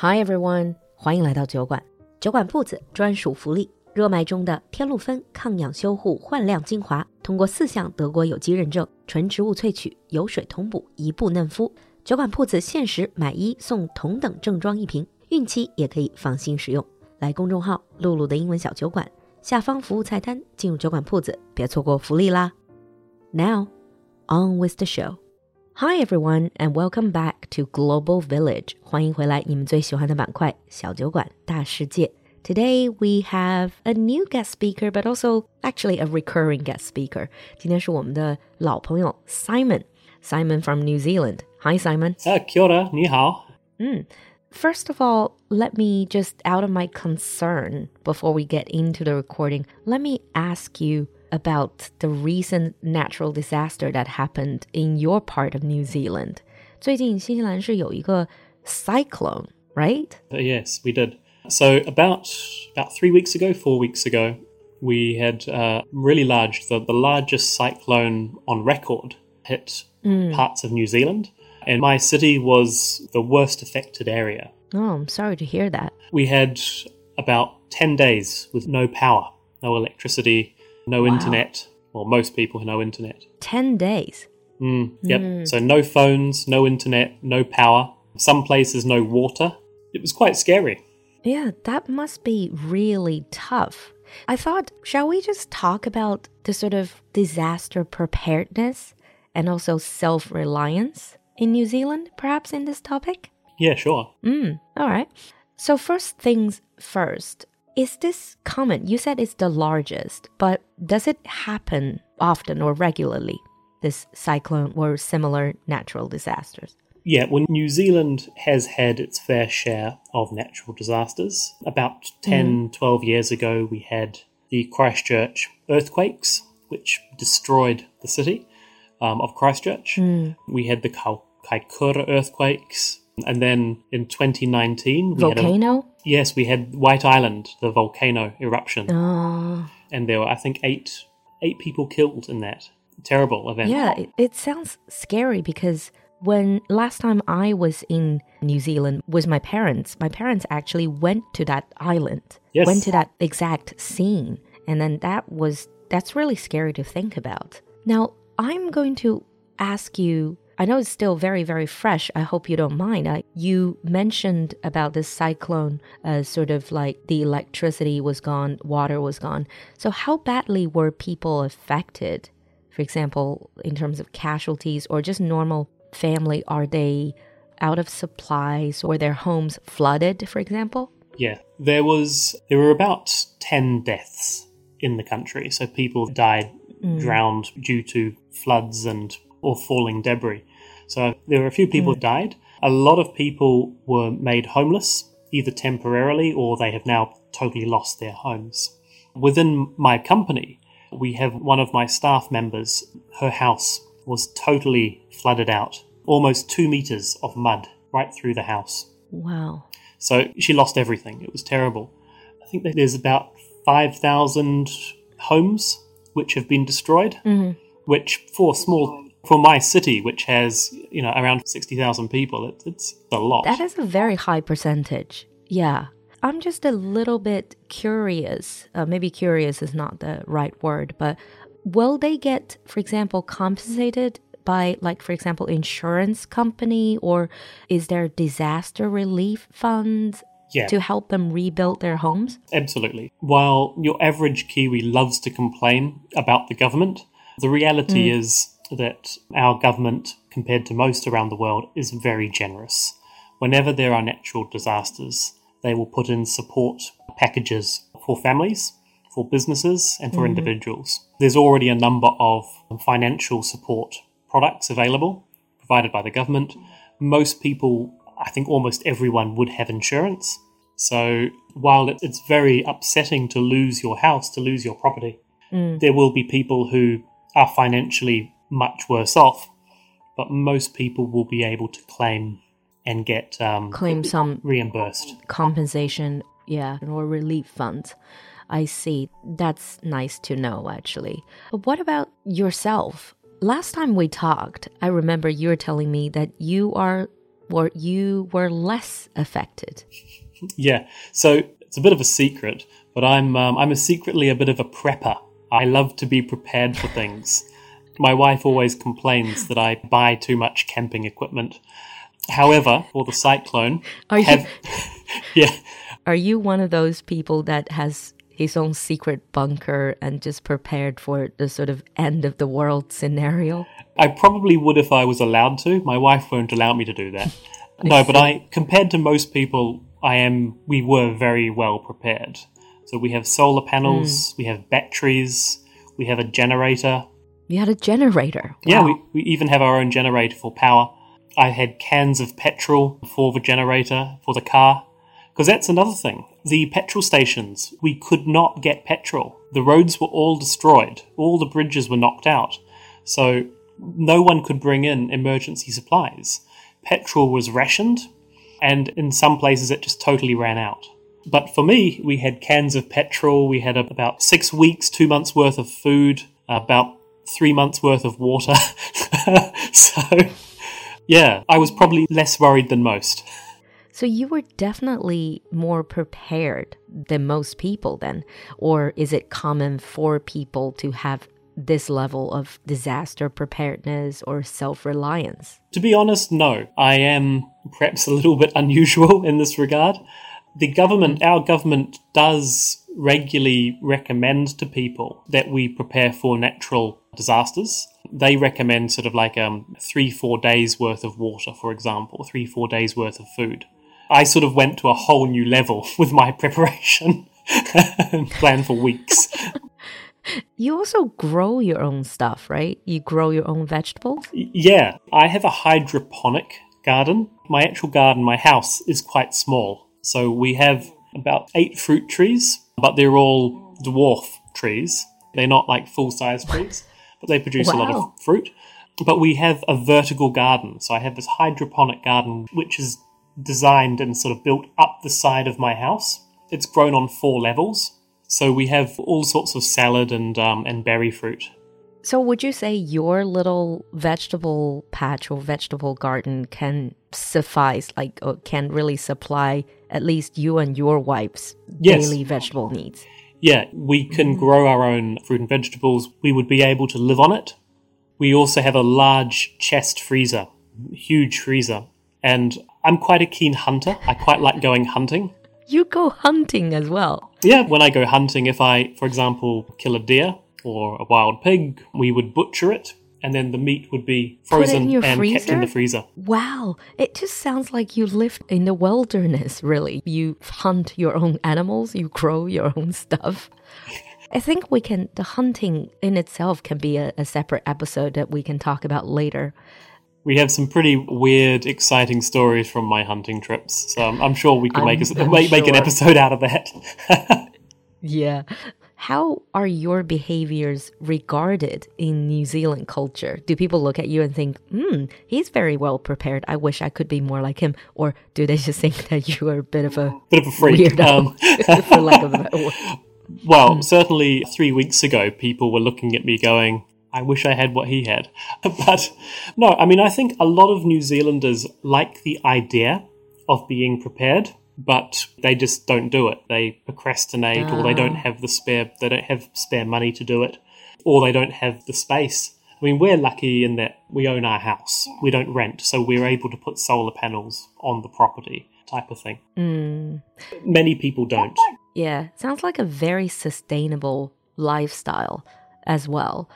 Hi everyone，欢迎来到酒馆。酒馆铺子专属福利，热卖中的天露芬抗氧修护焕亮精华，通过四项德国有机认证，纯植物萃取，油水同补，一步嫩肤。酒馆铺子限时买一送同等正装一瓶，孕期也可以放心使用。来公众号“露露的英文小酒馆”下方服务菜单进入酒馆铺子，别错过福利啦！Now on with the show. Hi everyone and welcome back to Global Village. 欢迎回来，你们最喜欢的板块——小酒馆大世界。Today we have a new guest speaker, but also actually a recurring guest speaker. 今天是我们的老朋友 Simon. Simon from New Zealand. Hi Simon. Uh, kia ora, ni hao. First of all, let me just out of my concern before we get into the recording, let me ask you about the recent natural disaster that happened in your part of New Zealand. 最近新西兰是有一个 cyclone, right? Uh, yes, we did. So about about three weeks ago, four weeks ago, we had uh, really large, the, the largest cyclone on record hit parts of New Zealand, and my city was the worst affected area. Oh, I'm sorry to hear that. We had about ten days with no power, no electricity, no internet. Well, most people no internet. 10 days. Yep. So no phones, no internet, no power. Some places no water. It was quite scary. Yeah, that must be really tough. I thought, shall we just talk about the sort of disaster preparedness and also self reliance in New Zealand, perhaps in this topic? Yeah, sure. Mm, All right. So, first things first, is this common? You said it's the largest, but does it happen often or regularly? This cyclone or similar natural disasters? Yeah, well, New Zealand has had its fair share of natural disasters. About 10, 12 years ago, we had the Christchurch earthquakes, which destroyed the city um, of Christchurch. We had the Kaikoura earthquakes. And then in 2019, we had a, Volcano? yes, we had White Island, the volcano eruption. Oh, And there were, I think, eight eight people killed in that terrible event. yeah, it, it sounds scary because when last time I was in New Zealand with my parents, my parents actually went to that island, Yes. went to that exact scene. And then that was, that's really scary to think about. Now, I'm going to ask you. I know it's still very, very fresh. I hope you don't mind. Uh, you mentioned about this cyclone, uh, sort of like the electricity was gone, water was gone. So, how badly were people affected? For example, in terms of casualties or just normal family, are they out of supplies or their homes flooded, for example? Yeah, there was there were about ten deaths in the country. So people died drowned due to floods and or falling debris. So there were a few people who died. A lot of people were made homeless, either temporarily or they have now totally lost their homes. Within my company, we have one of my staff members. Her house was totally flooded out, almost two meters of mud right through the house. Wow. So she lost everything. It was terrible. I think that there's about 5,000 homes which have been destroyed, mm-hmm. which for small, for my city, which has, you know, around 60,000 people, it, it's a lot. That is a very high percentage. Yeah. I'm just a little bit curious. Uh, maybe curious is not the right word, but will they get, for example, compensated by, like, for example, insurance company, or is there disaster relief funds Yeah. to help them rebuild their homes? Absolutely. While your average Kiwi loves to complain about the government, the reality is that our government, compared to most around the world, is very generous. Whenever there are natural disasters, they will put in support packages for families, for businesses, and for mm-hmm. individuals. There's already a number of financial support products available provided by the government. Most people, I think almost everyone, would have insurance. So while it's very upsetting to lose your house, to lose your property, mm. there will be people who are financially much worse off, but most people will be able to claim and get um, Claim some reimbursed. compensation, yeah, or relief funds. I see. That's nice to know, actually. But what about yourself? Last time we talked, I remember you were telling me that you are or you were less affected? Yeah, so it's a bit of a secret, but I'm um, I'm a secretly a bit of a prepper. I love to be prepared for things. My wife always complains that I buy too much camping equipment. However, for the cyclone, Are you- have, yeah, Are you one of those people that has his own secret bunker and just prepared for the sort of end of the world scenario? I probably would if I was allowed to. My wife won't allow me to do that. no, but I, compared to most people, I am. We were very well prepared. So we have solar panels, hmm. we have batteries, we have a generator. You had a generator. Yeah, Wow. we, we even have our own generator for power. I had cans of petrol for the generator for the car. Because that's another thing. The petrol stations, we could not get petrol. The roads were all destroyed. All the bridges were knocked out. So no one could bring in emergency supplies. Petrol was rationed, and in some places it just totally ran out. But for me, we had cans of petrol, we had about six weeks, two months worth of food, about three months worth of water. so, yeah, I was probably less worried than most. So you were definitely more prepared than most people then? Or is it common for people to have this level of disaster preparedness or self reliance? To be honest, no. I am perhaps a little bit unusual in this regard. The government, our government, does regularly recommend to people that we prepare for natural disasters. They recommend sort of like um, three, four days worth of water, for example, three, four days worth of food. I sort of went to a whole new level with my preparation and planned for weeks. You also grow your own stuff, right? You grow your own vegetables? Yeah, I have a hydroponic garden. My actual garden, my house, is quite small. So we have about eight fruit trees, but they're all dwarf trees. They're not like full size trees, but they produce a lot of fruit. But we have a vertical garden. So I have this hydroponic garden, which is designed and sort of built up the side of my house. It's grown on four levels. So we have all sorts of salad and, um, and berry fruit. So, would you say your little vegetable patch or vegetable garden can suffice, like, or can really supply at least you and your wife's Yes. daily vegetable needs? Yeah, we can grow our own fruit and vegetables. We would be able to live on it. We also have a large chest freezer, huge freezer. And I'm quite a keen hunter. I quite like going hunting. You go hunting as well. Yeah, when I go hunting, if I, for example, kill a deer or a wild pig, we would butcher it, and then the meat would be Put it in frozen and kept in the freezer? freezer. Wow, it just sounds like you live in the wilderness, really. You hunt your own animals, you grow your own stuff. I think we can, the hunting in itself can be a, a separate episode that we can talk about later. We have some pretty weird, exciting stories from my hunting trips, so I'm, I'm sure we can make, a, make, make an episode out of that. Yeah. How are your behaviors regarded in New Zealand culture? Do people look at you and think, hmm, he's very well prepared. I wish I could be more like him. Or do they just think that you are a bit of a Bit of a freak. weirdo, Um, for lack of a better word? Well, certainly three weeks ago, people were looking at me going, I wish I had what he had. but no, I mean, I think a lot of New Zealanders like the idea of being prepared, but they just don't do it. They procrastinate or they don't have the spare, they don't have spare money to do it, or they don't have the space. I mean, we're lucky in that we own our house. We don't rent, so we're able to put solar panels on the property type of thing. Mm, Many people don't. yeah, sounds like a very sustainable lifestyle as well.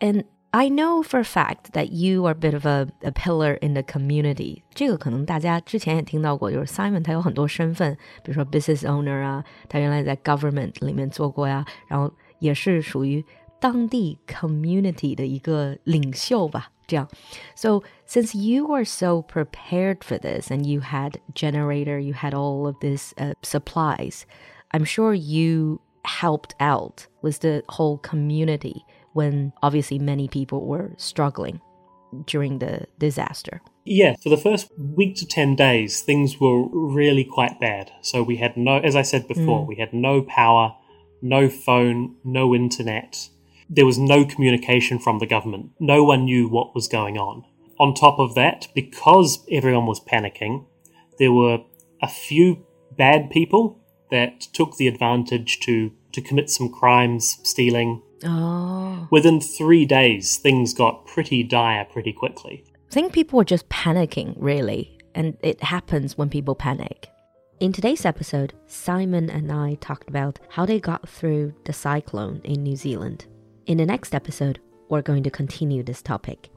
And I know for a fact that you are a bit of a, a pillar in the community. 这个可能大家之前也听到过，就是 Simon 他有很多身份，比如说 business owner 啊，他原来在 government 里面做过呀，然后也是属于当地 community 的一个领袖吧。这样，so since you are so prepared for this and you had generator, you had all of this uh, supplies, I'm sure you helped out with the whole community when obviously many people were struggling during the disaster. Yeah, for the first week to 10 days, things were really quite bad. So we had no, as I said before, mm. we had no power, no phone, no internet. There was no communication from the government. No one knew what was going on. on top of that, because everyone was panicking, there were a few bad people that took the advantage to, to commit some crimes, stealing. Oh. Within three days, things got pretty dire pretty quickly. I think people were just panicking, really, and it happens when people panic. In today's episode, Simon and I talked about how they got through the cyclone in New Zealand. In the next episode, we're going to continue this topic.